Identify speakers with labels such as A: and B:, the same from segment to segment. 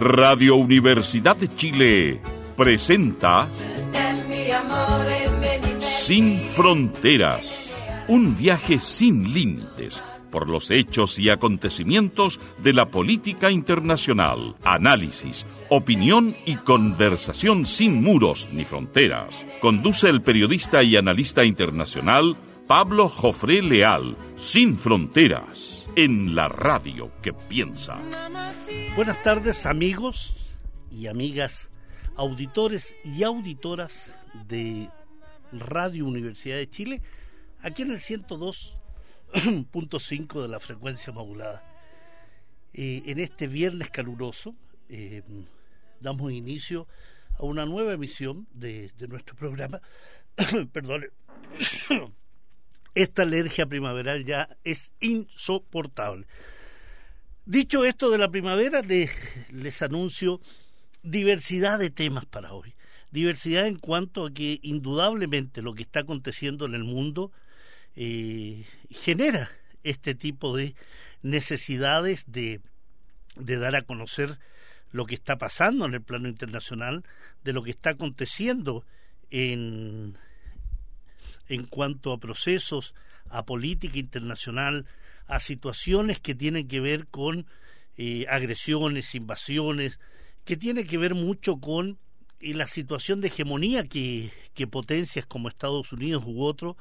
A: Radio Universidad de Chile presenta Sin Fronteras, un viaje sin límites por los hechos y acontecimientos de la política internacional, análisis, opinión y conversación sin muros ni fronteras. Conduce el periodista y analista internacional Pablo Jofré Leal, Sin Fronteras, en la radio que piensa.
B: Buenas tardes amigos y amigas, auditores y auditoras de Radio Universidad de Chile, aquí en el 102.5 de la frecuencia modulada. Eh, en este viernes caluroso eh, damos inicio a una nueva emisión de, de nuestro programa. Perdón. Esta alergia primaveral ya es insoportable. Dicho esto de la primavera, les, anuncio diversidad de temas para hoy. Diversidad en cuanto a que indudablemente lo que está aconteciendo en el mundo eh, genera este tipo de necesidades de, de dar a conocer lo que está pasando en el plano internacional, de lo que está aconteciendo en, en cuanto a procesos, a política internacional, a situaciones que tienen que ver con eh, agresiones, invasiones, que tiene que ver mucho con eh, la situación de hegemonía que, potencias como Estados Unidos u otros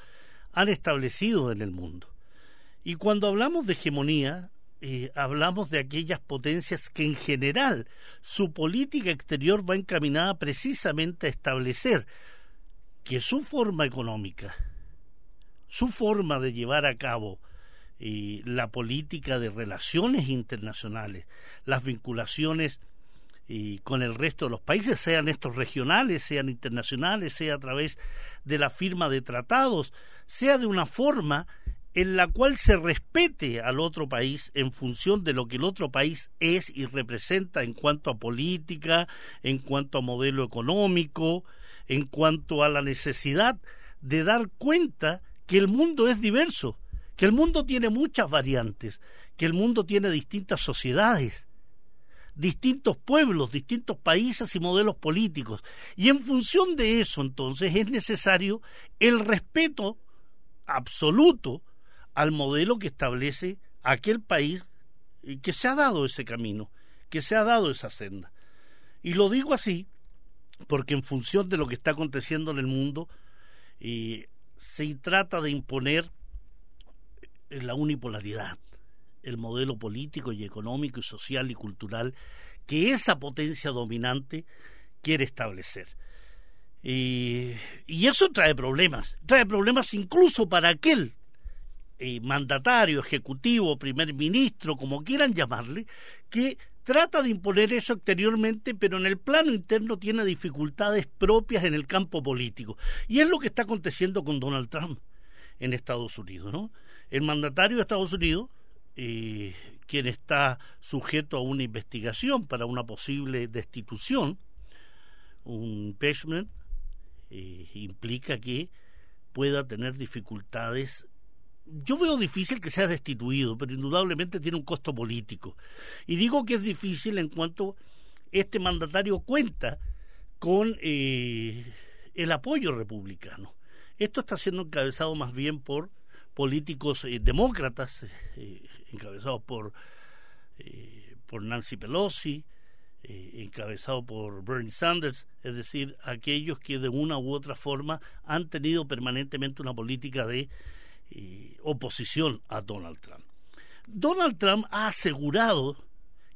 B: han establecido en el mundo. Y cuando hablamos de hegemonía, eh, hablamos de aquellas potencias que en general su política exterior va encaminada precisamente a establecer que su forma económica, su forma de llevar a cabo eh, la política de relaciones internacionales, las vinculaciones eh, con el resto de los países, sean estos regionales, sean internacionales, sea a través de la firma de tratados, sea de una forma en la cual se respete al otro país en función de lo que el otro país es y representa en cuanto a política, en cuanto a modelo económico, en cuanto a la necesidad de dar cuenta que el mundo es diverso, que el mundo tiene muchas variantes, que el mundo tiene distintas sociedades, distintos pueblos, distintos países y modelos políticos. Y en función de eso, entonces, es necesario el respeto absoluto al modelo que establece aquel país que se ha dado ese camino, que se ha dado esa senda. Y lo digo así porque en función de lo que está aconteciendo en el mundo, eh, se trata de imponer la unipolaridad, el modelo político y económico y social y cultural que esa potencia dominante quiere establecer. y eso trae problemas, trae problemas incluso para aquel eh, mandatario, ejecutivo, primer ministro, como quieran llamarle, que trata de imponer eso exteriormente, pero en el plano interno tiene dificultades propias en el campo político. Y es lo que está aconteciendo con Donald Trump en Estados Unidos, ¿no? El mandatario de Estados Unidos, eh, quien está sujeto a una investigación para una posible destitución, un impeachment, eh, implica que pueda tener dificultades yo veo difícil que sea destituido, pero indudablemente tiene un costo político. Y digo que es difícil en cuanto este mandatario cuenta con eh, el apoyo republicano. Esto está siendo encabezado más bien por políticos eh, demócratas, eh, encabezados por, por Nancy Pelosi, encabezado por Bernie Sanders, es decir, aquellos que de una u otra forma han tenido permanentemente una política de oposición a Donald Trump. Donald Trump ha asegurado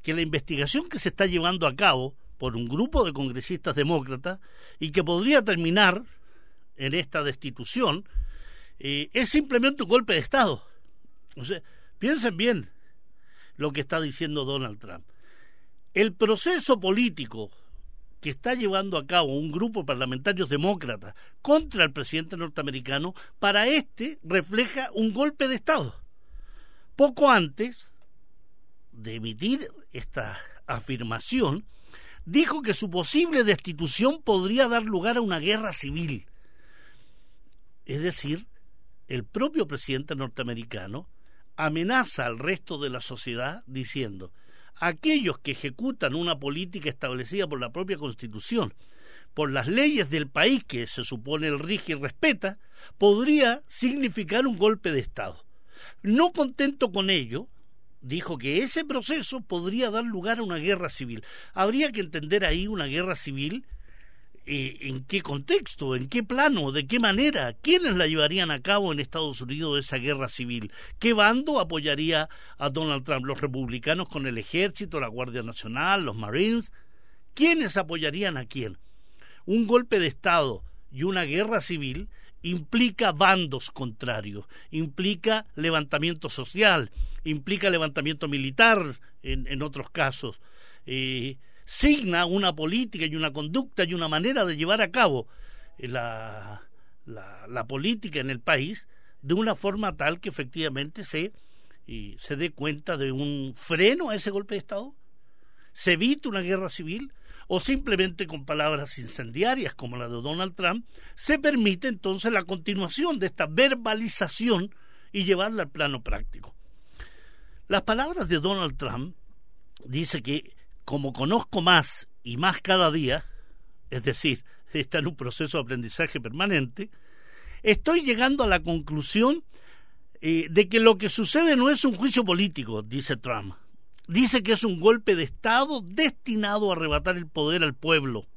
B: que la investigación que se está llevando a cabo por un grupo de congresistas demócratas y que podría terminar en esta destitución eh, es simplemente un golpe de Estado. O sea, piensen bien lo que está diciendo Donald Trump. El proceso político que está llevando a cabo un grupo de parlamentarios demócratas contra el presidente norteamericano, para este refleja un golpe de Estado. Poco antes de emitir esta afirmación, dijo que su posible destitución podría dar lugar a una guerra civil. Es decir, el propio presidente norteamericano amenaza al resto de la sociedad diciendo, aquellos que ejecutan una política establecida por la propia Constitución, por las leyes del país que se supone el rige y respeta, podría significar un golpe de Estado. No contento con ello, dijo que ese proceso podría dar lugar a una guerra civil. Habría que entender ahí una guerra civil en qué contexto, en qué plano, de qué manera, quiénes la llevarían a cabo en Estados Unidos esa guerra civil, qué bando apoyaría a Donald Trump, los republicanos con el ejército, la Guardia Nacional, los Marines, quiénes apoyarían a quién. Un golpe de Estado y una guerra civil implica bandos contrarios, implica levantamiento social, implica levantamiento militar en, en otros casos. Eh, signa una política y una conducta y una manera de llevar a cabo la, la, política en el país de una forma tal que efectivamente se, y se dé cuenta de un freno a ese golpe de Estado, se evite una guerra civil o simplemente con palabras incendiarias como la de Donald Trump, se permite entonces la continuación de esta verbalización y llevarla al plano práctico. Las palabras de Donald Trump dice que como conozco más y más cada día, es decir, está en un proceso de aprendizaje permanente, estoy llegando a la conclusión eh, de que lo que sucede no es un juicio político, dice Trump. Dice que es un golpe de Estado destinado a arrebatar el poder al pueblo.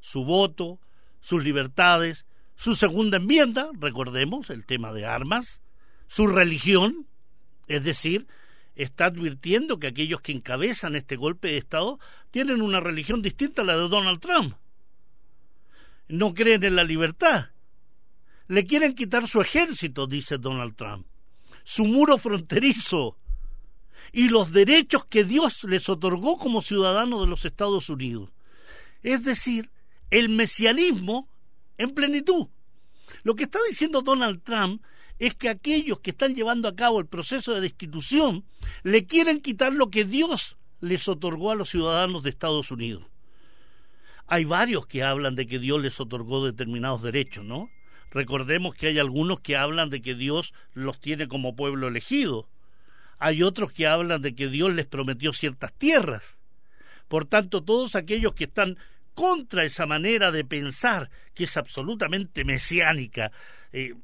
B: Su voto, sus libertades, su segunda enmienda, recordemos el tema de armas, su religión, es decir, está advirtiendo que aquellos que encabezan este golpe de Estado tienen una religión distinta a la de Donald Trump. No creen en la libertad. Le quieren quitar su ejército, dice Donald Trump, su muro fronterizo y los derechos que Dios les otorgó como ciudadanos de los Estados Unidos. Es decir, el mesianismo en plenitud. Lo que está diciendo Donald Trump es que aquellos que están llevando a cabo el proceso de destitución le quieren quitar lo que Dios les otorgó a los ciudadanos de Estados Unidos. Hay varios que hablan de que Dios les otorgó determinados derechos, ¿no? Recordemos que hay algunos que hablan de que Dios los tiene como pueblo elegido. Hay otros que hablan de que Dios les prometió ciertas tierras. Por tanto, todos aquellos que están contra esa manera de pensar, que es absolutamente mesiánica, eh,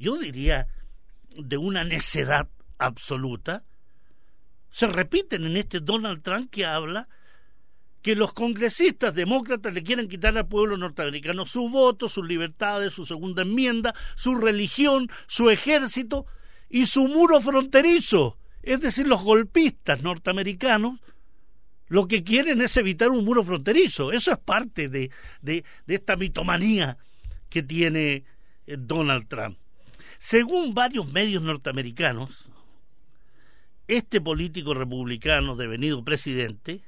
B: yo diría, de una necedad absoluta, se repiten en este Donald Trump que habla que los congresistas demócratas le quieren quitar al pueblo norteamericano su voto, sus libertades, su segunda enmienda, su religión, su ejército y su muro fronterizo. Es decir, los golpistas norteamericanos lo que quieren es evitar un muro fronterizo. Eso es parte de, de, de esta mitomanía que tiene eh, Donald Trump. Según varios medios norteamericanos, este político republicano devenido presidente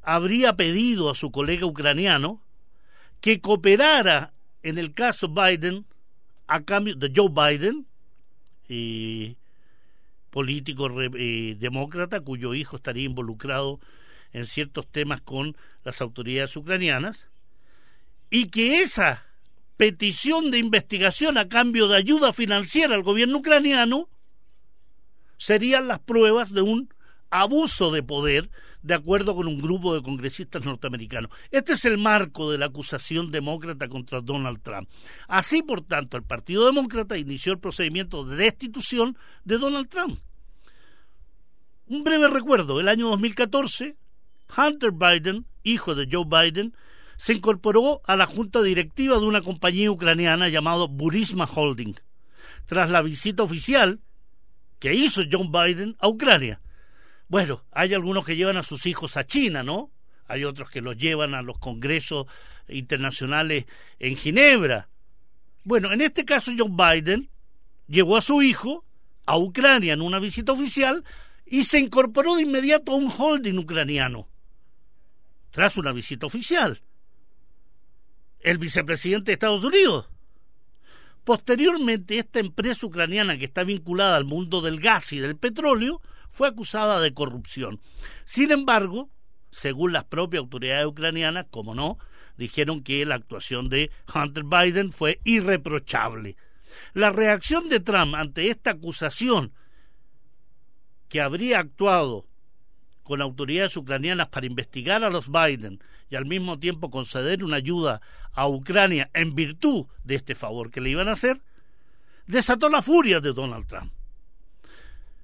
B: habría pedido a su colega ucraniano que cooperara en el caso Biden a cambio de Joe Biden, político demócrata cuyo hijo estaría involucrado en ciertos temas con las autoridades ucranianas, y que esa petición de investigación a cambio de ayuda financiera al gobierno ucraniano serían las pruebas de un abuso de poder de acuerdo con un grupo de congresistas norteamericanos. Este es el marco de la acusación demócrata contra Donald Trump. Así, por tanto, el Partido Demócrata inició el procedimiento de destitución de Donald Trump. Un breve recuerdo, el año 2014, Hunter Biden, hijo de Joe Biden, se incorporó a la junta directiva de una compañía ucraniana llamada Burisma Holding, tras la visita oficial que hizo John Biden a Ucrania. Bueno, hay algunos que llevan a sus hijos a China, ¿no? Hay otros que los llevan a los congresos internacionales en Ginebra. Bueno, en este caso John Biden llevó a su hijo a Ucrania en una visita oficial y se incorporó de inmediato a un holding ucraniano, tras una visita oficial el vicepresidente de Estados Unidos. Posteriormente, esta empresa ucraniana que está vinculada al mundo del gas y del petróleo fue acusada de corrupción. Sin embargo, según las propias autoridades ucranianas, como no, dijeron que la actuación de Hunter Biden fue irreprochable. La reacción de Trump ante esta acusación que habría actuado con autoridades ucranianas para investigar a los Biden y al mismo tiempo conceder una ayuda a Ucrania en virtud de este favor que le iban a hacer, desató la furia de Donald Trump.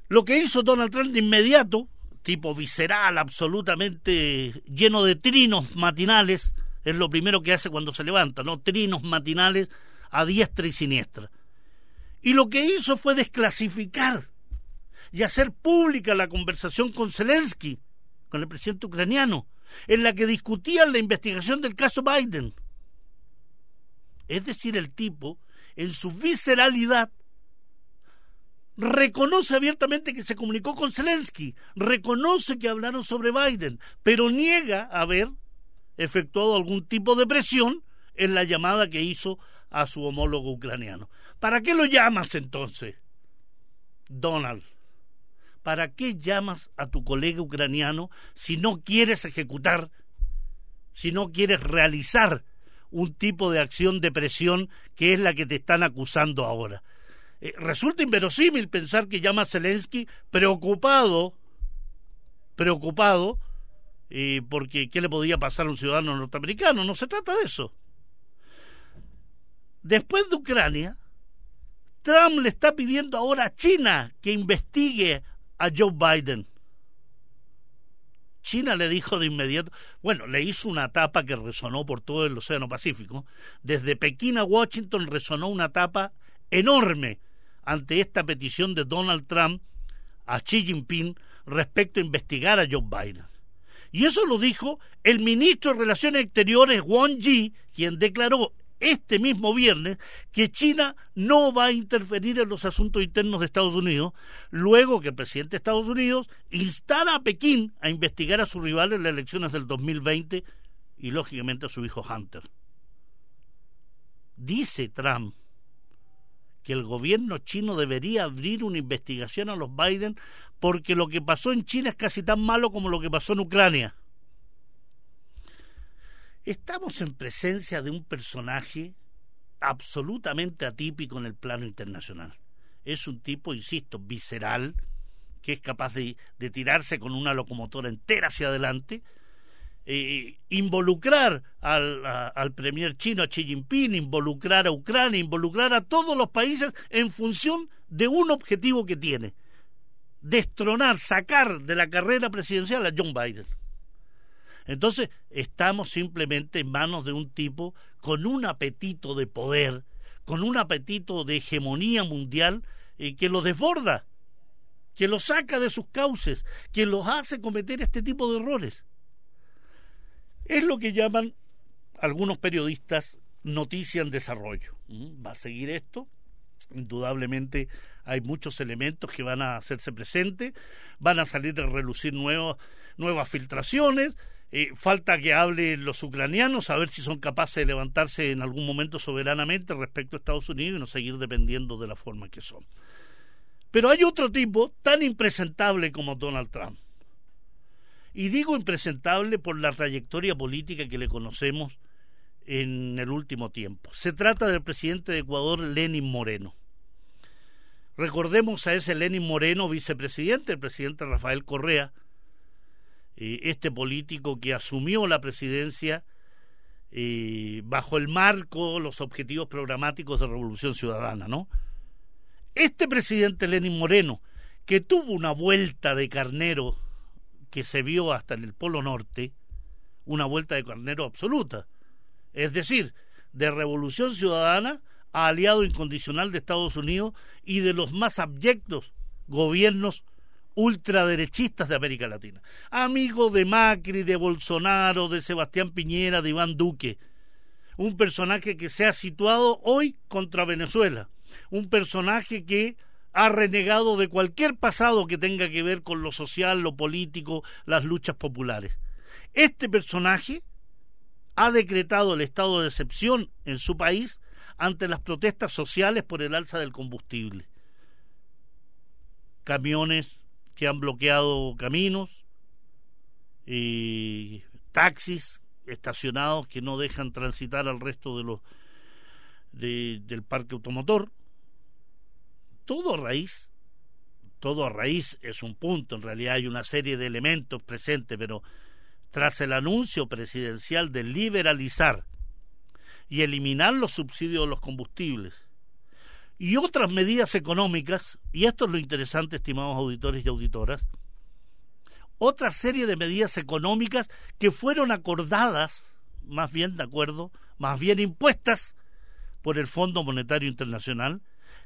B: Lo que hizo Donald Trump de inmediato, tipo visceral, absolutamente lleno de trinos matinales, es lo primero que hace cuando se levanta, ¿no? Trinos matinales a diestra y siniestra. Y lo que hizo fue desclasificar y hacer pública la conversación con Zelensky, con el presidente ucraniano, en la que discutían la investigación del caso Biden. Es decir, el tipo, en su visceralidad, reconoce abiertamente que se comunicó con Zelensky, reconoce que hablaron sobre Biden, pero niega haber efectuado algún tipo de presión en la llamada que hizo a su homólogo ucraniano. ¿Para qué lo llamas entonces? Donald, ¿para qué llamas a tu colega ucraniano si no quieres ejecutar, si no quieres realizar un tipo de acción de presión que es la que te están acusando ahora? Eh, resulta inverosímil pensar que llama a Zelensky preocupado, preocupado, eh, porque ¿qué le podía pasar a un ciudadano norteamericano? No se trata de eso. Después de Ucrania, Trump le está pidiendo ahora a China que investigue a Joe Biden. China le dijo de inmediato, bueno, le hizo una tapa que resonó por todo el Océano Pacífico. Desde Pekín a Washington resonó una tapa enorme ante esta petición de Donald Trump a Xi Jinping respecto a investigar a Joe Biden. Y eso lo dijo el ministro de Relaciones Exteriores, Wang Yi, quien declaró este mismo viernes que China no va a interferir en los asuntos internos de Estados Unidos, luego que el presidente de Estados Unidos instara a Pekín a investigar a su rival en las elecciones del 2020 y lógicamente a su hijo Hunter. Dice Trump que el gobierno chino debería abrir una investigación a los Biden porque lo que pasó en China es casi tan malo como lo que pasó en Ucrania. Estamos en presencia de un personaje absolutamente atípico en el plano internacional. Es un tipo, insisto, visceral, que es capaz de, tirarse con una locomotora entera hacia adelante, eh, involucrar al, al premier chino, a Xi Jinping, involucrar a Ucrania, involucrar a todos los países en función de un objetivo que tiene, destronar, sacar de la carrera presidencial a John Biden. Entonces, estamos simplemente en manos de un tipo con un apetito de poder, con un apetito de hegemonía mundial eh, que lo desborda, que lo saca de sus cauces, que los hace cometer este tipo de errores. Es lo que llaman algunos periodistas noticia en desarrollo. ¿Mm? Va a seguir esto. Indudablemente hay muchos elementos que van a hacerse presentes, van a salir a relucir nuevas filtraciones, eh, falta que hablen los ucranianos, a ver si son capaces de levantarse en algún momento soberanamente respecto a Estados Unidos y no seguir dependiendo de la forma que son. Pero hay otro tipo tan impresentable como Donald Trump. Y digo impresentable por la trayectoria política que le conocemos en el último tiempo. Se trata del presidente de Ecuador, Lenin Moreno. Recordemos a ese Lenin Moreno, vicepresidente, el presidente Rafael Correa, eh, este político que asumió la presidencia eh, bajo el marco, los objetivos programáticos de Revolución Ciudadana, ¿no? Este presidente Lenin Moreno, que tuvo una vuelta de carnero que se vio hasta en el Polo Norte, una vuelta de carnero absoluta, es decir, de Revolución Ciudadana a aliado incondicional de Estados Unidos y de los más abyectos gobiernos ultraderechistas de América Latina. Amigo de Macri, de Bolsonaro, de Sebastián Piñera, de Iván Duque. Un personaje que se ha situado hoy contra Venezuela. Un personaje que ha renegado de cualquier pasado que tenga que ver con lo social, lo político, las luchas populares. Este personaje ha decretado el estado de excepción en su país ante las protestas sociales por el alza del combustible. Camiones que han bloqueado caminos, y taxis estacionados que no dejan transitar al resto de los del parque automotor. Todo a raíz, todo a raíz es un punto, en realidad hay una serie de elementos presentes, pero tras el anuncio presidencial de liberalizar y eliminar los subsidios de los combustibles y otras medidas económicas, y esto es lo interesante, estimados auditores y auditoras, otra serie de medidas económicas que fueron acordadas, más bien de acuerdo, más bien impuestas por el Fondo Monetario Internacional,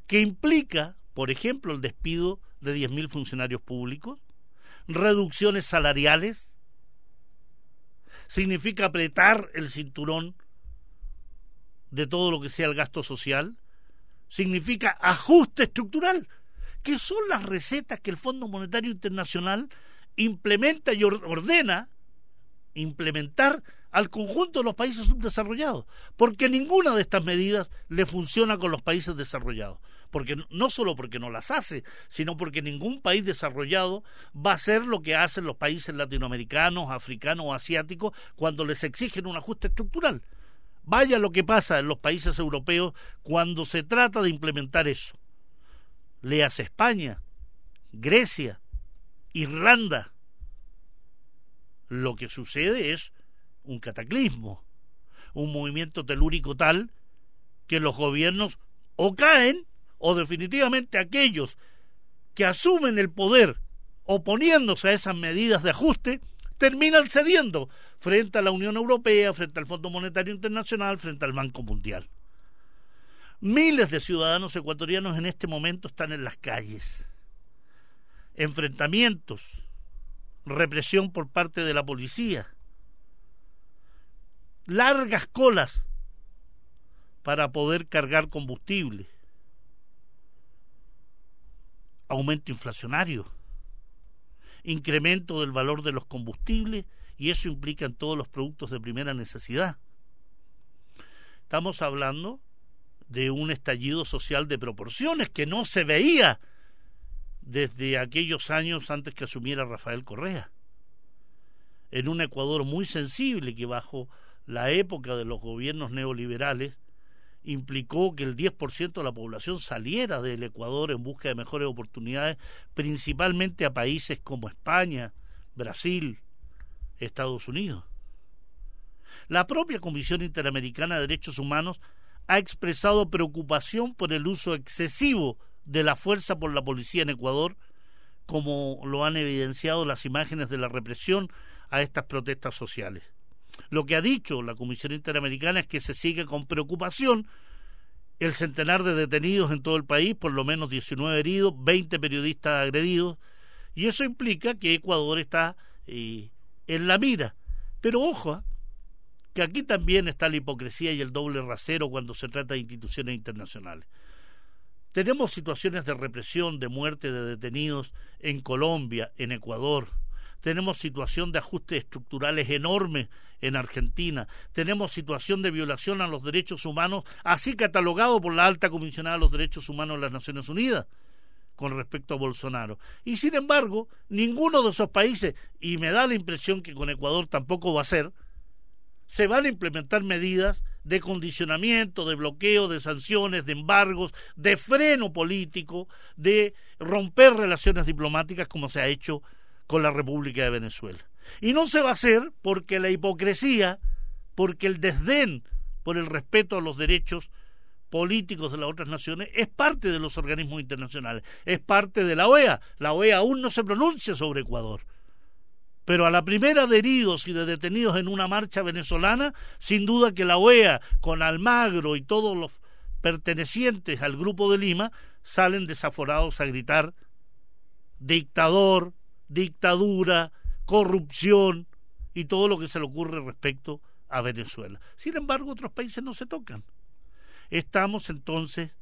B: que implica, por ejemplo, el despido de 10.000 funcionarios públicos, reducciones salariales, significa apretar el cinturón de todo lo que sea el gasto social, significa ajuste estructural, que son las recetas que el Fondo Monetario Internacional implementa y ordena implementar al conjunto de los países subdesarrollados, porque ninguna de estas medidas le funciona con los países desarrollados, porque no solo porque no las hace, sino porque ningún país desarrollado va a hacer lo que hacen los países latinoamericanos, africanos o asiáticos cuando les exigen un ajuste estructural. Vaya lo que pasa en los países europeos cuando se trata de implementar eso. Leas España, Grecia, Irlanda. Lo que sucede es un cataclismo, un movimiento telúrico tal que los gobiernos o caen o definitivamente aquellos que asumen el poder oponiéndose a esas medidas de ajuste terminan cediendo frente a la Unión Europea, frente al Fondo Monetario Internacional, frente al Banco Mundial. Miles de ciudadanos ecuatorianos en este momento están en las calles. Enfrentamientos, represión por parte de la policía, largas colas para poder cargar combustible, aumento inflacionario, incremento del valor de los combustibles y eso implica en todos los productos de primera necesidad. Estamos hablando de un estallido social de proporciones que no se veía desde aquellos años antes que asumiera Rafael Correa. En un Ecuador muy sensible que bajo la época de los gobiernos neoliberales implicó que el 10% de la población saliera del Ecuador en busca de mejores oportunidades, principalmente a países como España, Brasil, Estados Unidos. La propia Comisión Interamericana de Derechos Humanos ha expresado preocupación por el uso excesivo de la fuerza por la policía en Ecuador, como lo han evidenciado las imágenes de la represión a estas protestas sociales. Lo que ha dicho la Comisión Interamericana es que se sigue con preocupación el centenar de detenidos en todo el país, por lo menos 19 heridos, 20 periodistas agredidos, y eso implica que Ecuador está eh, en la mira. Pero ojo, ¿ah? que aquí también está la hipocresía y el doble rasero cuando se trata de instituciones internacionales. Tenemos situaciones de represión, de muerte de detenidos en Colombia, en Ecuador, tenemos situación de ajustes estructurales enormes en Argentina, tenemos situación de violación a los derechos humanos, así catalogado por la alta comisionada de los derechos humanos de las Naciones Unidas con respecto a Bolsonaro. Y sin embargo, ninguno de esos países, y me da la impresión que con Ecuador tampoco va a ser, se van a implementar medidas de condicionamiento, de bloqueo, de sanciones, de embargos, de freno político, de romper relaciones diplomáticas como se ha hecho con la República de Venezuela. Y no se va a hacer porque la hipocresía, porque el desdén por el respeto a los derechos políticos de las otras naciones es parte de los organismos internacionales, es parte de la OEA. La OEA aún no se pronuncia sobre Ecuador. Pero a la primera de heridos y de detenidos en una marcha venezolana, sin duda que la OEA, con Almagro y todos los pertenecientes al Grupo de Lima, salen desaforados a gritar dictador, dictadura, corrupción y todo lo que se le ocurre respecto a Venezuela. Sin embargo, otros países no se tocan. Estamos entonces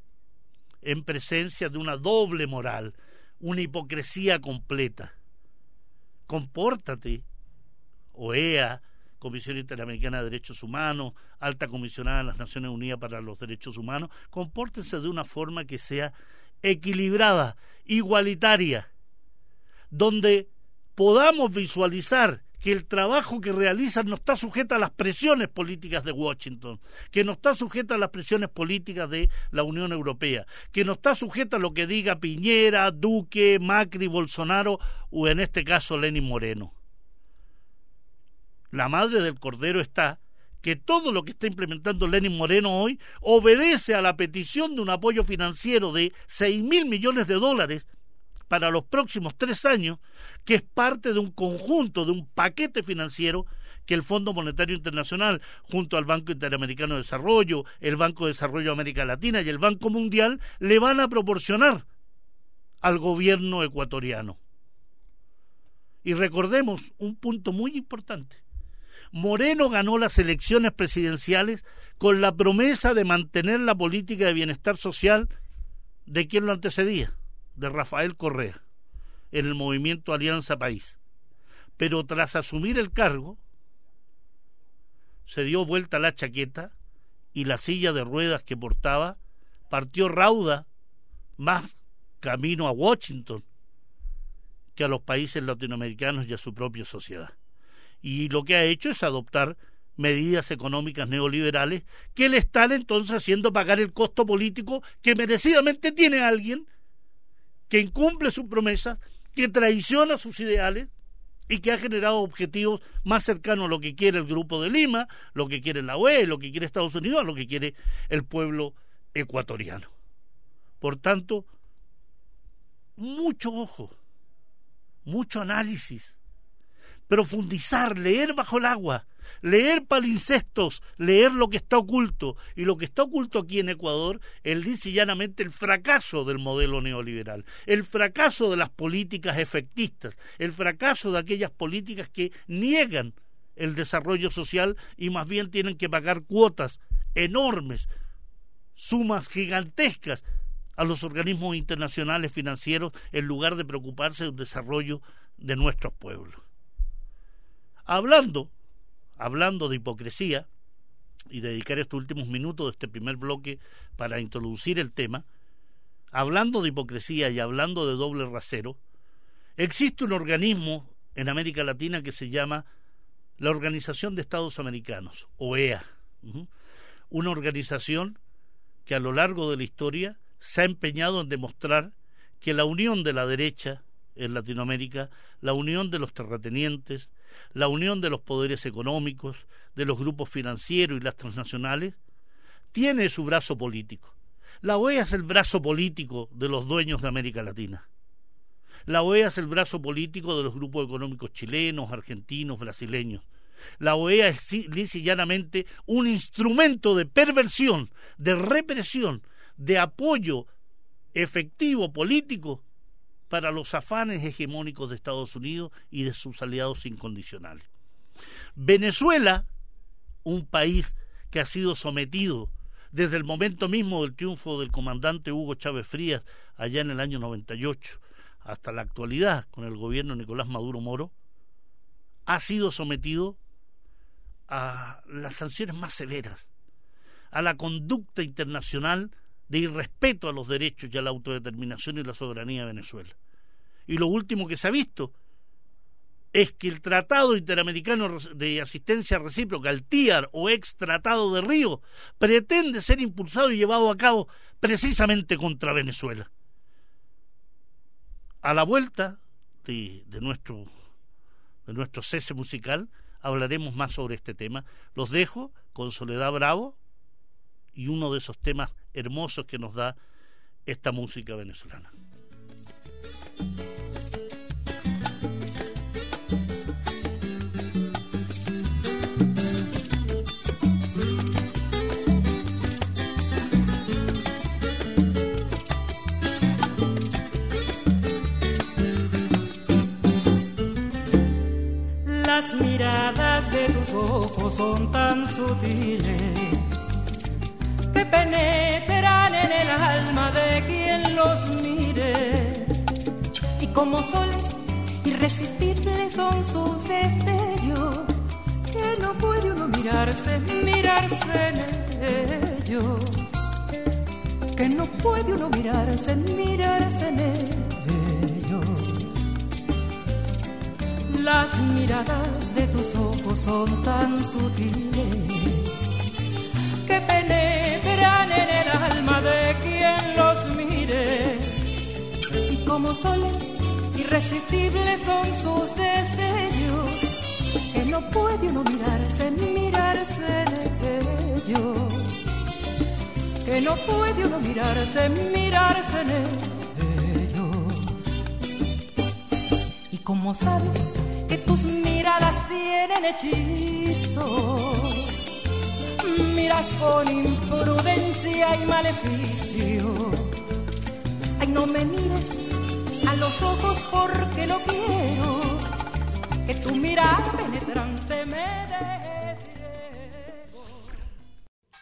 B: en presencia de una doble moral, una hipocresía completa. Compórtate, OEA, Comisión Interamericana de Derechos Humanos, Alta Comisionada de las Naciones Unidas para los Derechos Humanos, compórtense de una forma que sea equilibrada, igualitaria, donde podamos visualizar que el trabajo que realizan no está sujeto a las presiones políticas de Washington, que no está sujeto a las presiones políticas de la Unión Europea, que no está sujeto a lo que diga Piñera, Duque, Macri, Bolsonaro o en este caso Lenin Moreno. La madre del Cordero está que todo lo que está implementando Lenin Moreno hoy obedece a la petición de un apoyo financiero de seis mil millones de dólares para los próximos tres años, que es parte de un conjunto, de un paquete financiero que el Fondo Monetario Internacional, junto al Banco Interamericano de Desarrollo, el Banco de Desarrollo de América Latina y el Banco Mundial, le van a proporcionar al gobierno ecuatoriano. Y recordemos un punto muy importante. Moreno ganó las elecciones presidenciales con la promesa de mantener la política de bienestar social de quien lo antecedía, de Rafael Correa, en el movimiento Alianza País. Pero tras asumir el cargo, se dio vuelta la chaqueta y la silla de ruedas que portaba partió rauda más camino a Washington que a los países latinoamericanos y a su propia sociedad. Y lo que ha hecho es adoptar medidas económicas neoliberales que le están entonces haciendo pagar el costo político que merecidamente tiene alguien que incumple sus promesas, que traiciona sus ideales y que ha generado objetivos más cercanos a lo que quiere el Grupo de Lima, lo que quiere la UE, lo que quiere Estados Unidos, a lo que quiere el pueblo ecuatoriano. Por tanto, mucho ojo, mucho análisis, profundizar, leer bajo el agua, leer palincestos, leer lo que está oculto. Y lo que está oculto aquí en Ecuador, él dice llanamente el fracaso del modelo neoliberal, el fracaso de las políticas efectistas, el fracaso de aquellas políticas que niegan el desarrollo social y más bien tienen que pagar cuotas enormes, sumas gigantescas a los organismos internacionales financieros en lugar de preocuparse del desarrollo de nuestros pueblos. Hablando hablando de hipocresía, y dedicar estos últimos minutos de este primer bloque para introducir el tema, hablando de hipocresía y hablando de doble rasero, existe un organismo en América Latina que se llama la Organización de Estados Americanos, OEA, una organización que a lo largo de la historia se ha empeñado en demostrar que la unión de la derecha en Latinoamérica, la unión de los terratenientes, la unión de los poderes económicos, de los grupos financieros y las transnacionales, tiene su brazo político. La OEA es el brazo político de los dueños de América Latina. La OEA es el brazo político de los grupos económicos chilenos, argentinos, brasileños. La OEA es lisa un instrumento de perversión, de represión, de apoyo efectivo político para los afanes hegemónicos de Estados Unidos y de sus aliados incondicionales. Venezuela, un país que ha sido sometido desde el momento mismo del triunfo del comandante Hugo Chávez Frías allá en el año 98 hasta la actualidad con el gobierno de Nicolás Maduro Moro, ha sido sometido a las sanciones más severas, a la conducta internacional de irrespeto a los derechos y a la autodeterminación y la soberanía de Venezuela. Y lo último que se ha visto es que el Tratado Interamericano de Asistencia Recíproca, el TIAR o ex Tratado de Río, pretende ser impulsado y llevado a cabo precisamente contra Venezuela. A la vuelta de, de nuestro, de nuestro cese musical hablaremos más sobre este tema. Los dejo con Soledad Bravo y uno de esos temas hermosos que nos da esta música venezolana.
C: Las miradas de tus ojos son tan sutiles penetran en el alma de quien los mire. Y como soles irresistibles son sus destellos, que no puede uno mirarse, mirarse en ellos. Que no puede uno mirarse, mirarse en ellos Las miradas de tus ojos son tan sutiles como soles irresistibles son sus destellos, que no puede uno mirarse, mirarse de ellos. Que no puede uno mirarse, mirarse en ellos. Y como sabes que tus miradas tienen hechizos miras con imprudencia y maleficio. Ay, no me mires los ojos porque no quiero que tu mirada penetrante me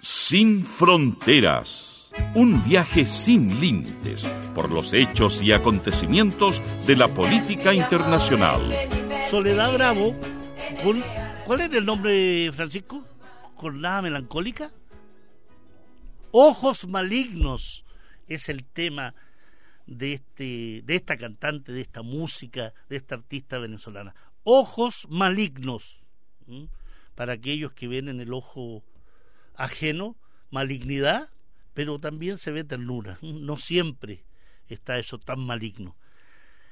A: Sin fronteras. Un viaje sin límites por los hechos y acontecimientos de la política internacional.
B: Soledad Bravo, con, ¿cuál es el nombre, Francisco? jornada melancólica? Ojos malignos es el tema de, este, de esta cantante, de esta música, de esta artista venezolana. Ojos malignos. Para aquellos que ven en el ojo ajeno malignidad, pero también se ve ternura. No siempre está eso tan maligno.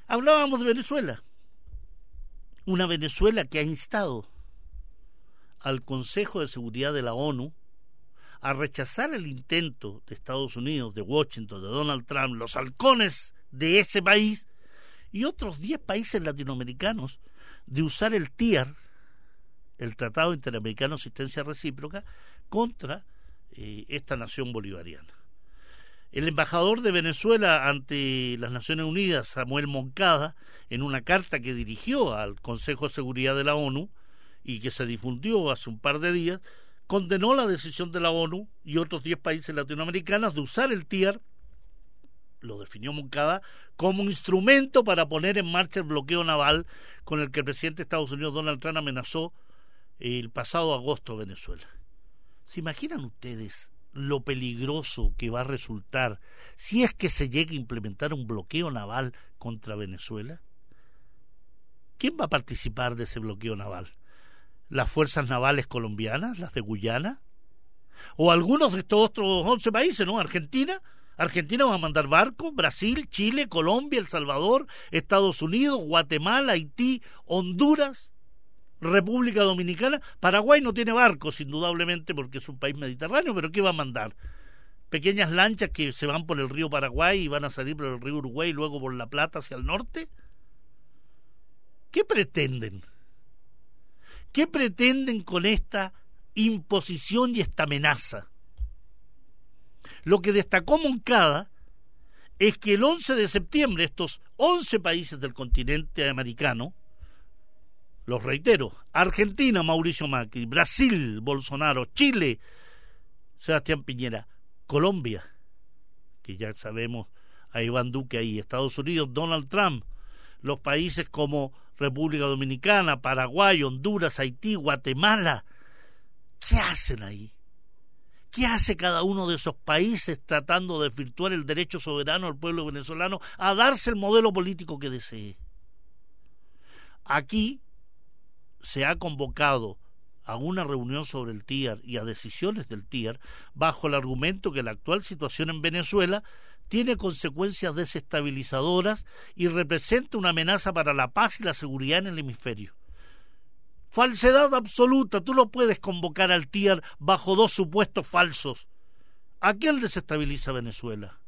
B: Hablábamos de Venezuela. Una Venezuela que ha instado al Consejo de Seguridad de la ONU a rechazar el intento de Estados Unidos, de Washington, de Donald Trump, los halcones de ese país y otros 10 países latinoamericanos de usar el TIAR, el Tratado Interamericano de Asistencia Recíproca, contra eh, esta nación bolivariana. El embajador de Venezuela ante las Naciones Unidas, Samuel Moncada, en una carta que dirigió al Consejo de Seguridad de la ONU, y que se difundió hace un par de días, condenó la decisión de la ONU y otros 10 países latinoamericanos de usar el TIAR, lo definió Moncada, como instrumento para poner en marcha el bloqueo naval con el que el presidente de Estados Unidos Donald Trump amenazó el pasado agosto a Venezuela. ¿Se imaginan ustedes lo peligroso que va a resultar si es que se llega a implementar un bloqueo naval contra Venezuela? ¿Quién va a participar de ese bloqueo naval? Las fuerzas navales colombianas, las de Guyana, o algunos de estos otros 11 países, ¿no? Argentina, Argentina va a mandar barcos, Brasil, Chile, Colombia, El Salvador, Estados Unidos, Guatemala, Haití, Honduras, República Dominicana. Paraguay no tiene barcos, indudablemente, porque es un país mediterráneo, pero ¿qué va a mandar? Pequeñas lanchas que se van por el río Paraguay y van a salir por el río Uruguay y luego por La Plata hacia el norte. ¿Qué pretenden? ¿Qué pretenden con esta imposición y esta amenaza? Lo que destacó Moncada es que el 11 de septiembre estos 11 países del continente americano, los reitero, Argentina, Mauricio Macri, Brasil, Bolsonaro, Chile, Sebastián Piñera, Colombia, que ya sabemos a Iván Duque ahí, Estados Unidos, Donald Trump, los países como República Dominicana, Paraguay, Honduras, Haití, Guatemala. ¿Qué hacen ahí? ¿Qué hace cada uno de esos países tratando de virtuar el derecho soberano del pueblo venezolano a darse el modelo político que desee? Aquí se ha convocado a una reunión sobre el TIAR y a decisiones del TIAR bajo el argumento que la actual situación en Venezuela tiene consecuencias desestabilizadoras y representa una amenaza para la paz y la seguridad en el hemisferio. Falsedad absoluta, tú no puedes convocar al TIAR bajo dos supuestos falsos. ¿A quién desestabiliza Venezuela?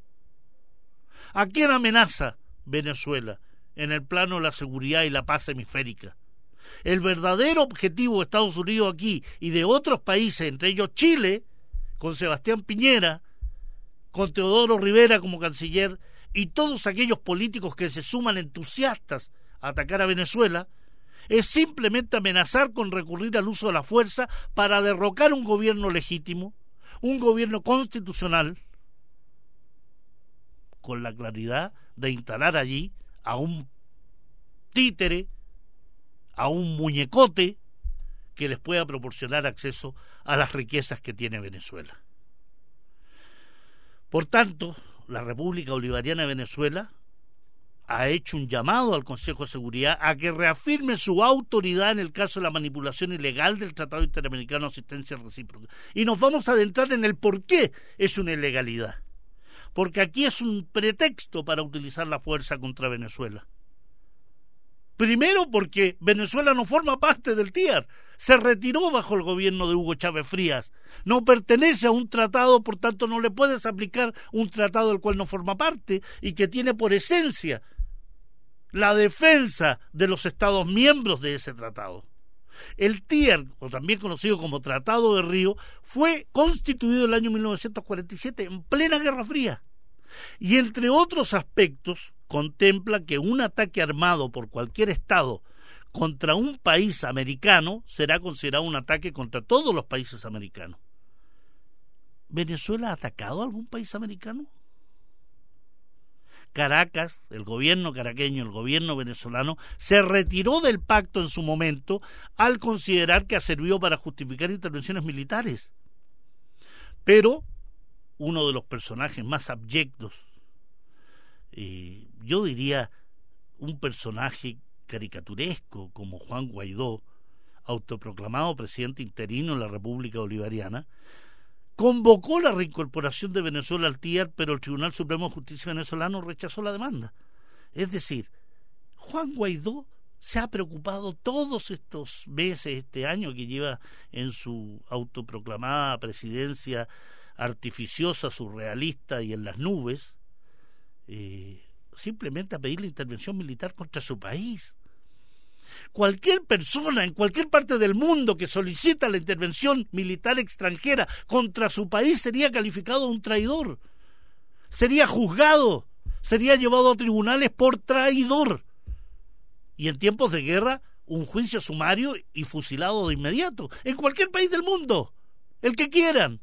B: ¿A quién amenaza Venezuela en el plano de la seguridad y la paz hemisférica? El verdadero objetivo de Estados Unidos aquí y de otros países, entre ellos Chile, con Sebastián Piñera, con Teodoro Rivera como canciller y todos aquellos políticos que se suman entusiastas a atacar a Venezuela, es simplemente amenazar con recurrir al uso de la fuerza para derrocar un gobierno legítimo, un gobierno constitucional, con la claridad de instalar allí a un títere, a un muñecote que les pueda proporcionar acceso a las riquezas que tiene Venezuela. Por tanto, la República Bolivariana de Venezuela ha hecho un llamado al Consejo de Seguridad a que reafirme su autoridad en el caso de la manipulación ilegal del Tratado Interamericano de Asistencia Recíproca. Y nos vamos a adentrar en el por qué es una ilegalidad. Porque aquí es un pretexto para utilizar la fuerza contra Venezuela. Primero porque Venezuela no forma parte del TIAR, se retiró bajo el gobierno de Hugo Chávez Frías, no pertenece a un tratado, por tanto no le puedes aplicar un tratado del cual no forma parte y que tiene por esencia la defensa de los Estados miembros de ese tratado. El TIER, o también conocido como Tratado de Río, fue constituido en el año 1947 en plena Guerra Fría. Y entre otros aspectos, contempla que un ataque armado por cualquier Estado contra un país americano será considerado un ataque contra todos los países americanos. ¿Venezuela ha atacado a algún país americano? Caracas, el gobierno caraqueño, el gobierno venezolano, se retiró del pacto en su momento al considerar que ha servido para justificar intervenciones militares. Pero uno de los personajes más abyectos, yo diría un personaje caricaturesco como Juan Guaidó, autoproclamado presidente interino de la República Bolivariana, convocó la reincorporación de Venezuela al TIAR, pero el Tribunal Supremo de Justicia venezolano rechazó la demanda. Es decir, Juan Guaidó se ha preocupado todos estos meses, este año que lleva en su autoproclamada presidencia artificiosa, surrealista y en las nubes, eh, simplemente a pedir la intervención militar contra su país. Cualquier persona en cualquier parte del mundo que solicita la intervención militar extranjera contra su país sería calificado un traidor, sería juzgado, sería llevado a tribunales por traidor. Y en tiempos de guerra, un juicio sumario y fusilado de inmediato, en cualquier país del mundo, el que quieran.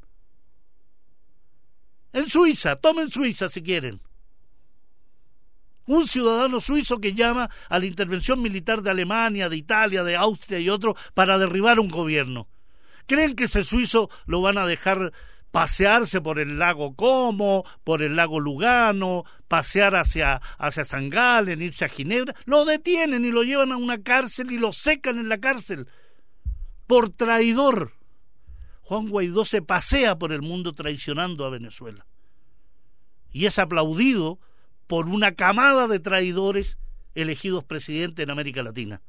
B: En Suiza, tomen Suiza si quieren un ciudadano suizo que llama a la intervención militar de Alemania, de Italia, de Austria y otro para derribar un gobierno. ¿Creen que ese suizo lo van a dejar pasearse por el lago Como, por el lago Lugano, pasear hacia, hacia San Galen, irse a Ginebra? Lo detienen y lo llevan a una cárcel y lo secan en la cárcel por traidor. Juan Guaidó se pasea por el mundo traicionando a Venezuela. Y es aplaudido por una camada de traidores elegidos presidente en América Latina.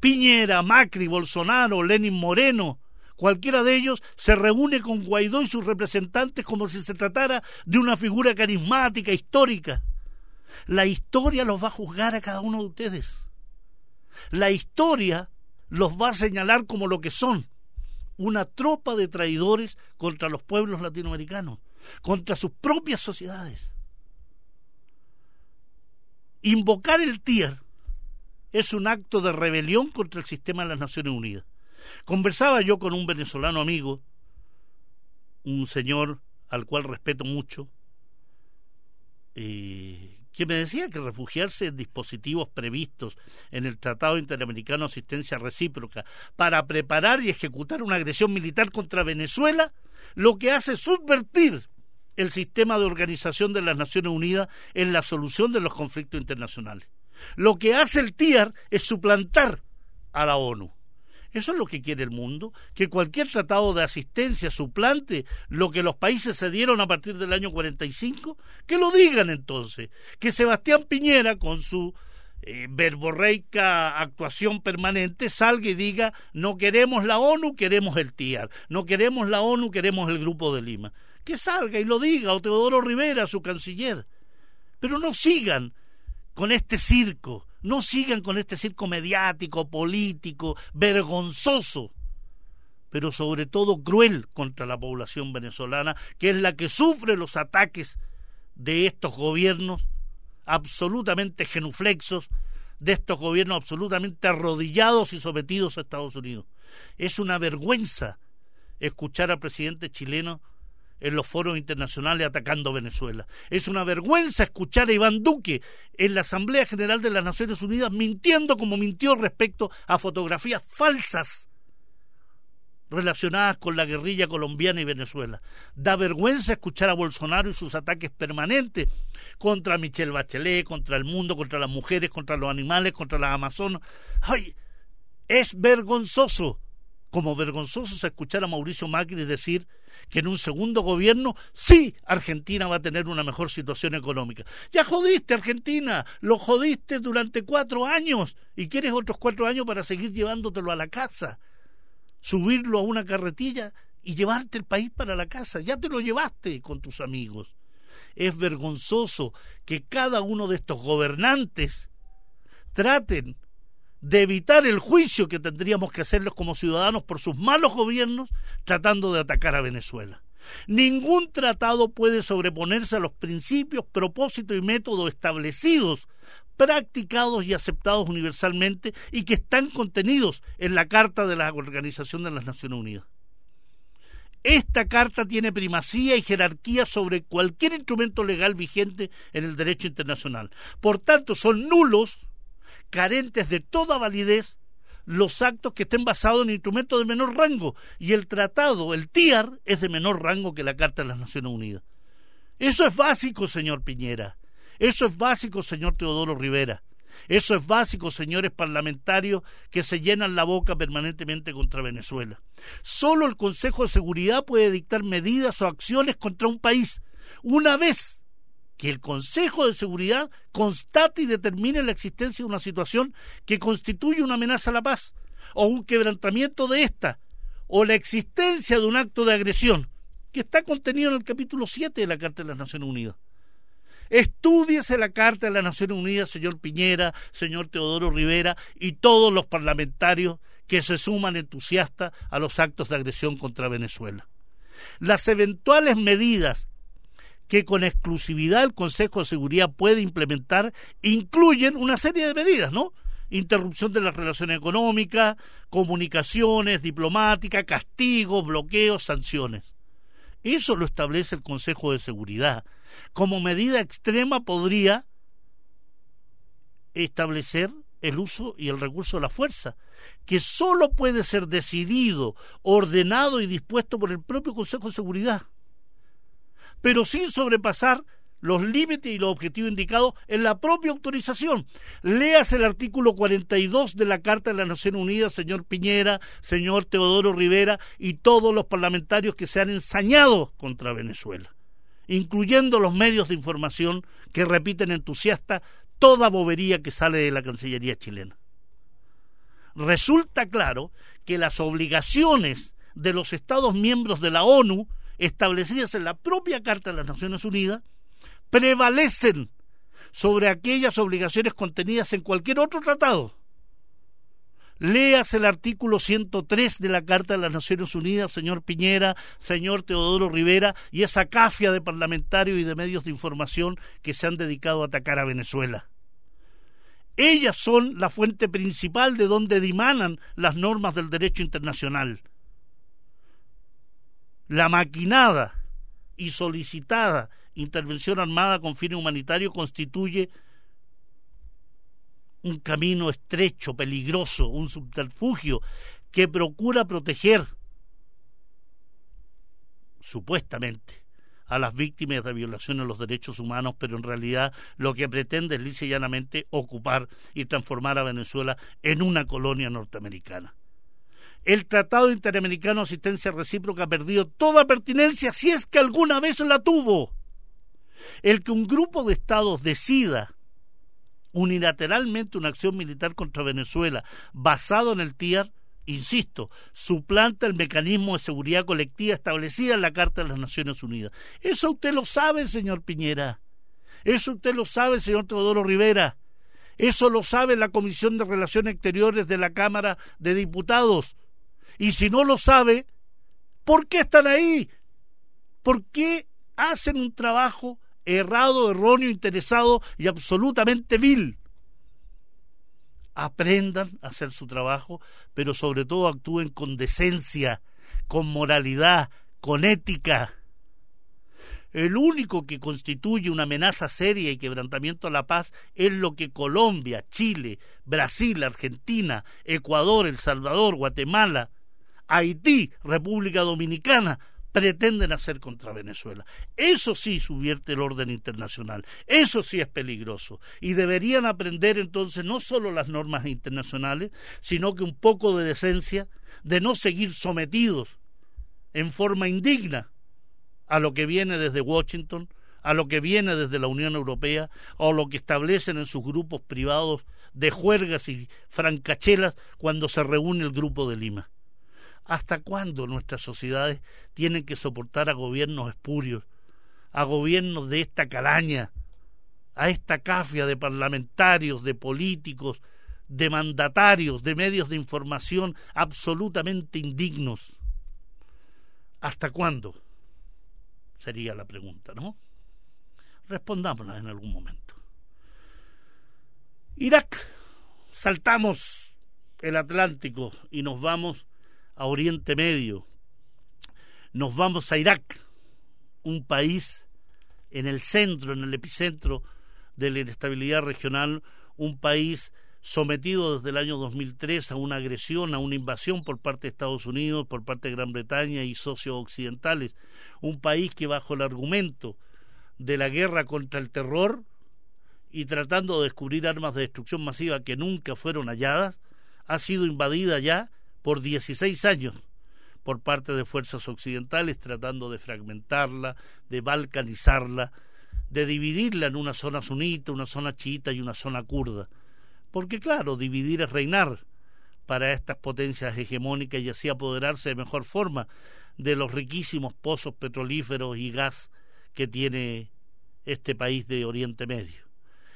B: Piñera, Macri, Bolsonaro, Lenin Moreno, cualquiera de ellos se reúne con Guaidó y sus representantes como si se tratara de una figura carismática, histórica. La historia los va a juzgar a cada uno de ustedes. La historia los va a señalar como lo que son, una tropa de traidores contra los pueblos latinoamericanos, contra sus propias sociedades. Invocar el TIER es un acto de rebelión contra el sistema de las Naciones Unidas. Conversaba yo con un venezolano amigo, un señor al cual respeto mucho, eh, que me decía que refugiarse en dispositivos previstos en el Tratado Interamericano de Asistencia Recíproca para preparar y ejecutar una agresión militar contra Venezuela, lo que hace es subvertir el sistema de organización de las Naciones Unidas en la solución de los conflictos internacionales. Lo que hace el TIAR es suplantar a la ONU. Eso es lo que quiere el mundo, que cualquier tratado de asistencia suplante lo que los países se dieron a partir del año 45, que lo digan entonces, que Sebastián Piñera con su eh, verborreica actuación permanente salga y diga no queremos la ONU, queremos el TIAR, no queremos la ONU, queremos el Grupo de Lima que salga y lo diga, o Teodoro Rivera, su canciller. Pero no sigan con este circo, no sigan con este circo mediático, político, vergonzoso, pero sobre todo cruel contra la población venezolana, que es la que sufre los ataques de estos gobiernos absolutamente genuflexos, de estos gobiernos absolutamente arrodillados y sometidos a Estados Unidos. Es una vergüenza escuchar al presidente chileno en los foros internacionales atacando Venezuela. Es una vergüenza escuchar a Iván Duque en la Asamblea General de las Naciones Unidas mintiendo como mintió respecto a fotografías falsas relacionadas con la guerrilla colombiana y Venezuela. Da vergüenza escuchar a Bolsonaro y sus ataques permanentes contra Michelle Bachelet, contra el mundo, contra las mujeres, contra los animales, contra las amazonas. ¡Ay! Es vergonzoso. Como vergonzoso es escuchar a Mauricio Macri decir que en un segundo gobierno sí Argentina va a tener una mejor situación económica. Ya jodiste Argentina, lo jodiste durante cuatro años y quieres otros cuatro años para seguir llevándotelo a la casa subirlo a una carretilla y llevarte el país para la casa. Ya te lo llevaste con tus amigos. Es vergonzoso que cada uno de estos gobernantes traten de evitar el juicio que tendríamos que hacerlos como ciudadanos por sus malos gobiernos tratando de atacar a Venezuela. Ningún tratado puede sobreponerse a los principios, propósitos y métodos establecidos practicados y aceptados universalmente y que están contenidos en la Carta de la Organización de las Naciones Unidas. Esta carta tiene primacía y jerarquía sobre cualquier instrumento legal vigente en el derecho internacional. Por tanto, son nulos, carentes de toda validez, los actos que estén basados en instrumentos de menor rango. Y el tratado, el TIAR, es de menor rango que la Carta de las Naciones Unidas. Eso es básico, señor Piñera. Eso es básico, señor Teodoro Rivera. Eso es básico, señores parlamentarios que se llenan la boca permanentemente contra Venezuela. Solo el Consejo de Seguridad puede dictar medidas o acciones contra un país una vez que el Consejo de Seguridad constate y determine la existencia de una situación que constituye una amenaza a la paz, o un quebrantamiento de esta, o la existencia de un acto de agresión, que está contenido en el capítulo 7 de la Carta de las Naciones Unidas. Estúdiese la Carta de las Naciones Unidas, señor Piñera, señor Teodoro Rivera y todos los parlamentarios que se suman entusiastas a los actos de agresión contra Venezuela. Las eventuales medidas que con exclusividad el Consejo de Seguridad puede implementar incluyen una serie de medidas, ¿no? Interrupción de las relaciones económicas, comunicaciones, diplomática, castigos, bloqueos, sanciones. Eso lo establece el Consejo de Seguridad como medida extrema podría establecer el uso y el recurso de la fuerza, que sólo puede ser decidido, ordenado y dispuesto por el propio Consejo de Seguridad, pero sin sobrepasar los límites y los objetivos indicados en la propia autorización. Leas el artículo 42 de la Carta de las Naciones Unidas, señor Piñera, señor Teodoro Rivera y todos los parlamentarios que se han ensañado contra Venezuela incluyendo los medios de información que repiten entusiasta toda bobería que sale de la Cancillería chilena. Resulta claro que las obligaciones de los Estados miembros de la ONU, establecidas en la propia Carta de las Naciones Unidas, prevalecen sobre aquellas obligaciones contenidas en cualquier otro tratado. Leas el artículo 103 de la Carta de las Naciones Unidas, señor Piñera, señor Teodoro Rivera, y esa cafia de parlamentarios y de medios de información que se han dedicado a atacar a Venezuela. Ellas son la fuente principal de donde dimanan las normas del derecho internacional. La maquinada y solicitada intervención armada con fines humanitarios constituye un camino estrecho, peligroso, un subterfugio que procura proteger supuestamente a las víctimas de violaciones de los derechos humanos, pero en realidad lo que pretende es lisa llanamente ocupar y transformar a Venezuela en una colonia norteamericana. El Tratado Interamericano de Asistencia Recíproca ha perdido toda pertinencia si es que alguna vez la tuvo. El que un grupo de estados decida unilateralmente una acción militar contra Venezuela basado en el TIAR, insisto, suplanta el mecanismo de seguridad colectiva establecido en la Carta de las Naciones Unidas. Eso usted lo sabe, señor Piñera. Eso usted lo sabe, señor Teodoro Rivera. Eso lo sabe la Comisión de Relaciones Exteriores de la Cámara de Diputados. Y si no lo sabe, ¿por qué están ahí? ¿Por qué hacen un trabajo errado, erróneo, interesado y absolutamente vil. Aprendan a hacer su trabajo, pero sobre todo actúen con decencia, con moralidad, con ética. El único que constituye una amenaza seria y quebrantamiento a la paz es lo que Colombia, Chile, Brasil, Argentina, Ecuador, El Salvador, Guatemala Haití, República Dominicana, pretenden hacer contra Venezuela. Eso sí subvierte el orden internacional, eso sí es peligroso. Y deberían aprender entonces no solo las normas internacionales, sino que un poco de decencia, de no seguir sometidos en forma indigna a lo que viene desde Washington, a lo que viene desde la Unión Europea, o lo que establecen en sus grupos privados de juergas y francachelas cuando se reúne el grupo de Lima. ¿Hasta cuándo nuestras sociedades tienen que soportar a gobiernos espurios, a gobiernos de esta calaña, a esta cafia de parlamentarios, de políticos, de mandatarios, de medios de información absolutamente indignos? ¿Hasta cuándo? Sería la pregunta, ¿no? Respondámosla en algún momento. Irak, saltamos el Atlántico y nos vamos a Oriente Medio, nos vamos a Irak, un país en el centro, en el epicentro de la inestabilidad regional, un país sometido desde el año 2003 a una agresión, a una invasión por parte de Estados Unidos, por parte de Gran Bretaña y socios occidentales, un país que bajo el argumento de la guerra contra el terror y tratando de descubrir armas de destrucción masiva que nunca fueron halladas, ha sido invadida ya por 16 años por parte de fuerzas occidentales tratando de fragmentarla, de balcanizarla, de dividirla en una zona sunita, una zona chiita y una zona kurda. Porque claro, dividir es reinar para estas potencias hegemónicas y así apoderarse de mejor forma de los riquísimos pozos petrolíferos y gas que tiene este país de Oriente Medio.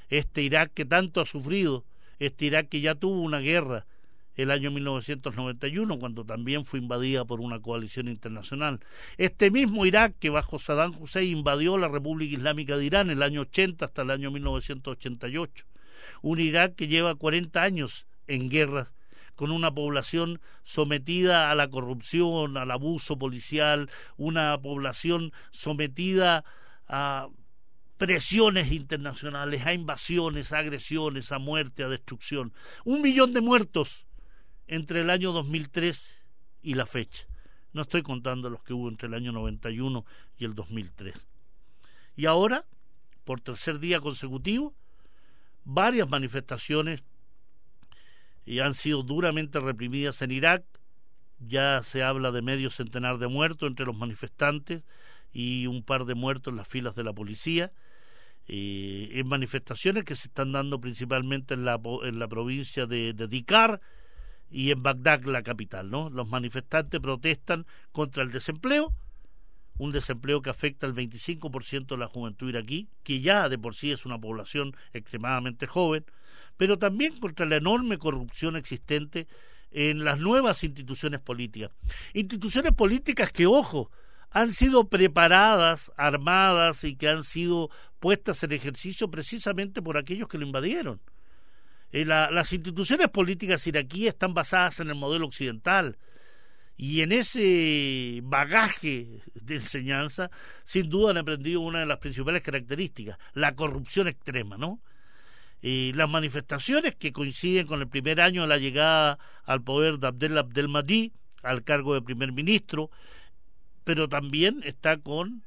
B: Este Irak que tanto ha sufrido, este Irak que ya tuvo una guerra el año 1991, cuando también fue invadida por una coalición internacional. Este mismo Irak que bajo Saddam Hussein invadió la República Islámica de Irán el año 80 hasta el año 1988. Un Irak que lleva 40 años en guerra con una población sometida a la corrupción, al abuso policial, una población sometida a presiones internacionales, a invasiones, a agresiones, a muerte, a destrucción. Un millón de muertos entre el año 2003 y la fecha. No estoy contando los que hubo entre el año 91 y el 2003. Y ahora, por tercer día consecutivo, varias manifestaciones y han sido duramente reprimidas en Irak. Ya se habla de medio centenar de muertos entre los manifestantes y un par de muertos en las filas de la policía. Eh, en manifestaciones que se están dando principalmente en la, en la provincia de, de Dikar y en Bagdad, la capital. ¿no? Los manifestantes protestan contra el desempleo, un desempleo que afecta al 25% de la juventud iraquí, que ya de por sí es una población extremadamente joven, pero también contra la enorme corrupción existente en las nuevas instituciones políticas. Instituciones políticas que, ojo, han sido preparadas, armadas y que han sido puestas en ejercicio precisamente por aquellos que lo invadieron. Eh, las instituciones políticas iraquíes están basadas en el modelo occidental y en ese bagaje de enseñanza, sin duda han aprendido una de las principales características, la corrupción extrema, ¿no? Y las manifestaciones que coinciden con el primer año de la llegada al poder de Abdel Abdelmadi al cargo de primer ministro, pero también está con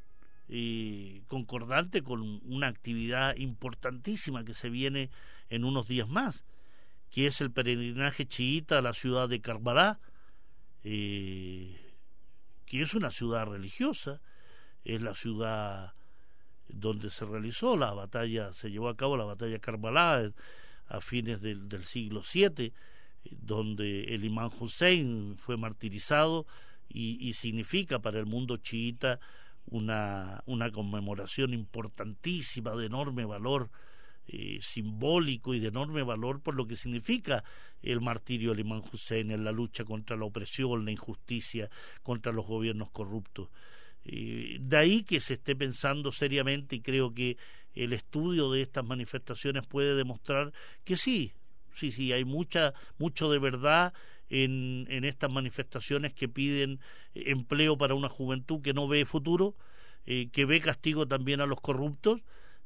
B: y concordante con una actividad importantísima que se viene en unos días más, que es el peregrinaje chiita a la ciudad de Karbala, eh, que es una ciudad religiosa, es la ciudad donde se realizó la batalla, se llevó a cabo la batalla Karbala a fines del, siglo VII, donde el imán Hussein fue martirizado y significa para el mundo chiita una, una conmemoración importantísima de enorme valor eh, simbólico y de enorme valor por lo que significa el martirio del imán Hussein en la lucha contra la opresión, la injusticia, contra los gobiernos corruptos. Eh, de ahí que se esté pensando seriamente y creo que el estudio de estas manifestaciones puede demostrar que sí, sí, sí, hay mucha, mucho de verdad en, en estas manifestaciones que piden empleo para una juventud que no ve futuro, eh, que ve castigo también a los corruptos,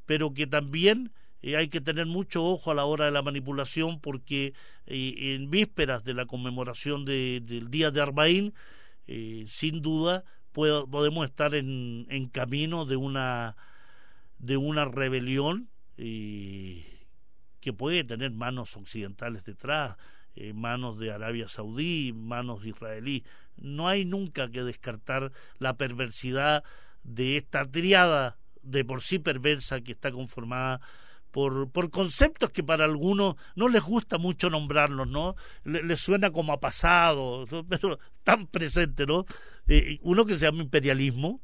B: pero que también eh, hay que tener mucho ojo a la hora de la manipulación porque eh, en vísperas de la conmemoración del Día de Arbaín, eh, sin duda podemos estar en, en, camino de una, de una rebelión que puede tener manos occidentales detrás, manos de Arabia Saudí, manos israelí. No hay nunca que descartar la perversidad de esta triada de por sí perversa que está conformada por, por conceptos que para algunos no les gusta mucho nombrarlos, ¿no? Les, suena como a pasado, pero tan presente, ¿no? Eh, uno que se llama imperialismo,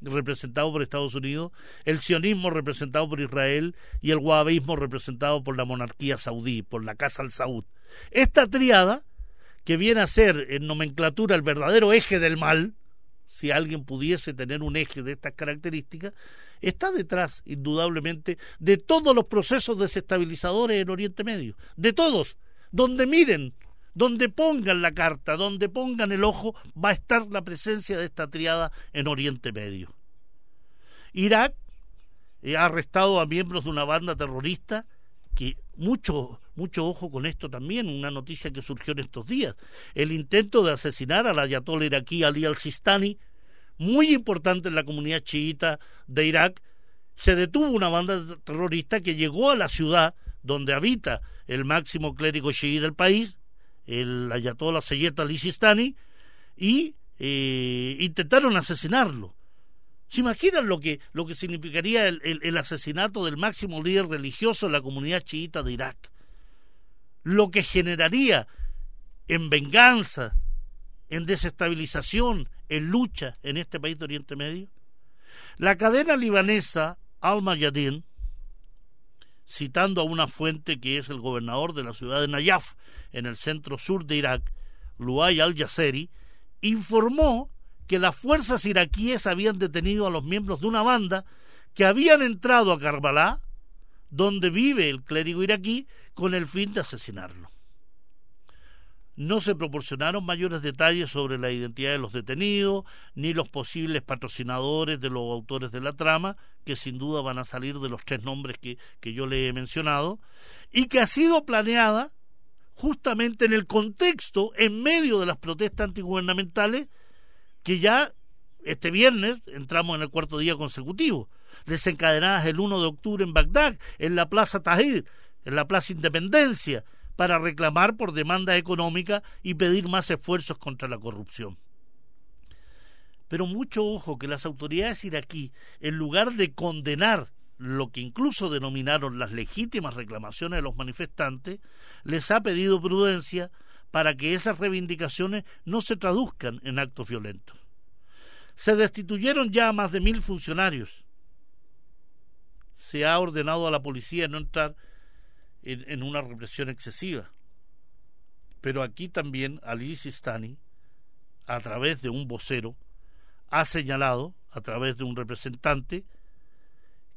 B: representado por Estados Unidos, el sionismo representado por Israel y el wahabismo representado por la monarquía saudí, por la Casa al Saud. Esta triada, que viene a ser en nomenclatura el verdadero eje del mal, si alguien pudiese tener un eje de estas características, está detrás, indudablemente, de todos los procesos desestabilizadores en Oriente Medio, de todos, donde miren, donde pongan la carta, donde pongan el ojo, va a estar la presencia de esta triada en Oriente Medio. Irak ha arrestado a miembros de una banda terrorista que mucho mucho ojo con esto también, una noticia que surgió en estos días, el intento de asesinar al ayatollah iraquí Ali al-Sistani muy importante en la comunidad chiita de Irak, se detuvo una banda terrorista que llegó a la ciudad donde habita el máximo clérigo chií del país, el ayatollah Seyyed Ali Sistani, y eh, intentaron asesinarlo. ¿Se imaginan lo que, lo que significaría el, el, asesinato del máximo líder religioso de la comunidad chiita de Irak? Lo que generaría en venganza, en desestabilización, en lucha en este país de Oriente Medio? La cadena libanesa Al-Mayadin, citando a una fuente que es el gobernador de la ciudad de Nayaf, en el centro sur de Irak, Luay al-Yasseri, informó que las fuerzas iraquíes habían detenido a los miembros de una banda que habían entrado a Karbala, donde vive el clérigo iraquí, con el fin de asesinarlo. No se proporcionaron mayores detalles sobre la identidad de los detenidos, ni los posibles patrocinadores de los autores de la trama, que sin duda van a salir de los tres nombres que, que yo le he mencionado, y que ha sido planeada justamente en el contexto, en medio de las protestas antigubernamentales, que ya este viernes entramos en el cuarto día consecutivo, desencadenadas el 1 de octubre en Bagdad, en la Plaza Tahrir, en la Plaza Independencia, para reclamar por demanda económica y pedir más esfuerzos contra la corrupción. Pero mucho ojo que las autoridades iraquí, en lugar de condenar lo que incluso denominaron las legítimas reclamaciones de los manifestantes, les ha pedido prudencia para que esas reivindicaciones no se traduzcan en actos violentos. Se destituyeron ya a más de mil funcionarios. Se ha ordenado a la policía no entrar en, una represión excesiva. Pero aquí también Ali Sistani, a través de un vocero, ha señalado, a través de un representante,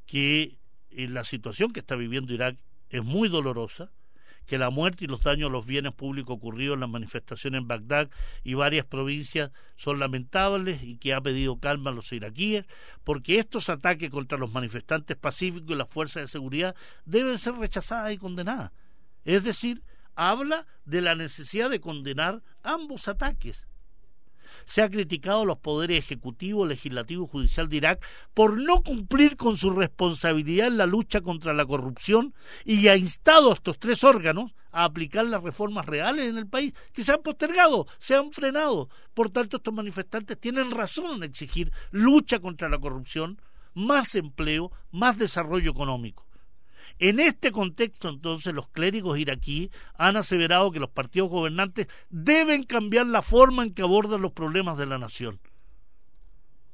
B: que en la situación que está viviendo Irak es muy dolorosa, que la muerte y los daños a los bienes públicos ocurridos en las manifestaciones en Bagdad y varias provincias son lamentables y que ha pedido calma a los iraquíes, porque estos ataques contra los manifestantes pacíficos y las fuerzas de seguridad deben ser rechazadas y condenadas. Es decir, habla de la necesidad de condenar ambos ataques se ha criticado a los poderes ejecutivo, legislativo y judicial de Irak por no cumplir con su responsabilidad en la lucha contra la corrupción y ha instado a estos tres órganos a aplicar las reformas reales en el país que se han postergado, se han frenado. Por tanto, estos manifestantes tienen razón en exigir lucha contra la corrupción, más empleo, más desarrollo económico. En este contexto, entonces, los clérigos iraquíes han aseverado que los partidos gobernantes deben cambiar la forma en que abordan los problemas de la nación.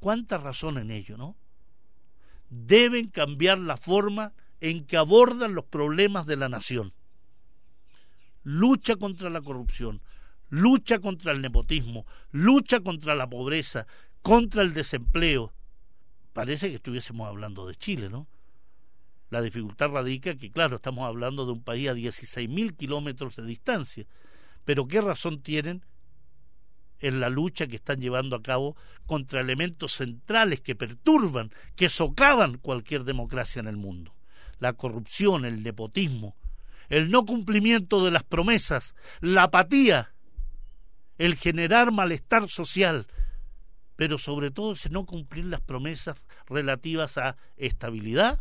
B: ¿Cuánta razón en ello, no? Deben cambiar la forma en que abordan los problemas de la nación. Lucha contra la corrupción, lucha contra el nepotismo, lucha contra la pobreza, contra el desempleo. Parece que estuviésemos hablando de Chile, ¿no? La dificultad radica que, claro, estamos hablando de un país a 16.000 kilómetros de distancia, pero ¿qué razón tienen en la lucha que están llevando a cabo contra elementos centrales que perturban, que socavan cualquier democracia en el mundo? la corrupción, el nepotismo, el no cumplimiento de las promesas, la apatía, el generar malestar social, pero sobre todo ese no cumplir las promesas relativas a estabilidad,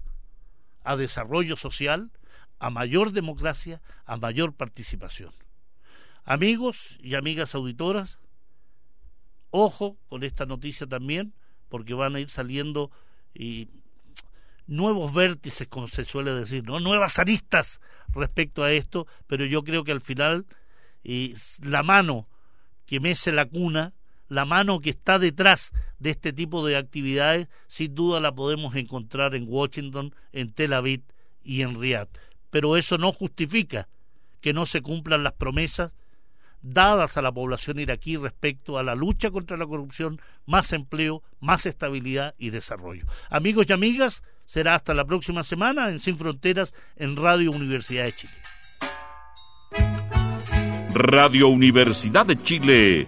B: a desarrollo social, a mayor democracia, a mayor participación. Amigos y amigas auditoras, ojo con esta noticia también, porque van a ir saliendo y nuevos vértices, como se suele decir, ¿no? nuevas aristas respecto a esto, pero yo creo que al final y la mano que mece la cuna, la mano que está detrás de este tipo de actividades, sin duda la podemos encontrar en Washington, en Tel Aviv y en Riyadh. Pero eso no justifica que no se cumplan las promesas dadas a la población iraquí respecto a la lucha contra la corrupción, más empleo, más estabilidad y desarrollo. Amigos y amigas, será hasta la próxima semana en Sin Fronteras en Radio Universidad de Chile.
A: Radio Universidad de Chile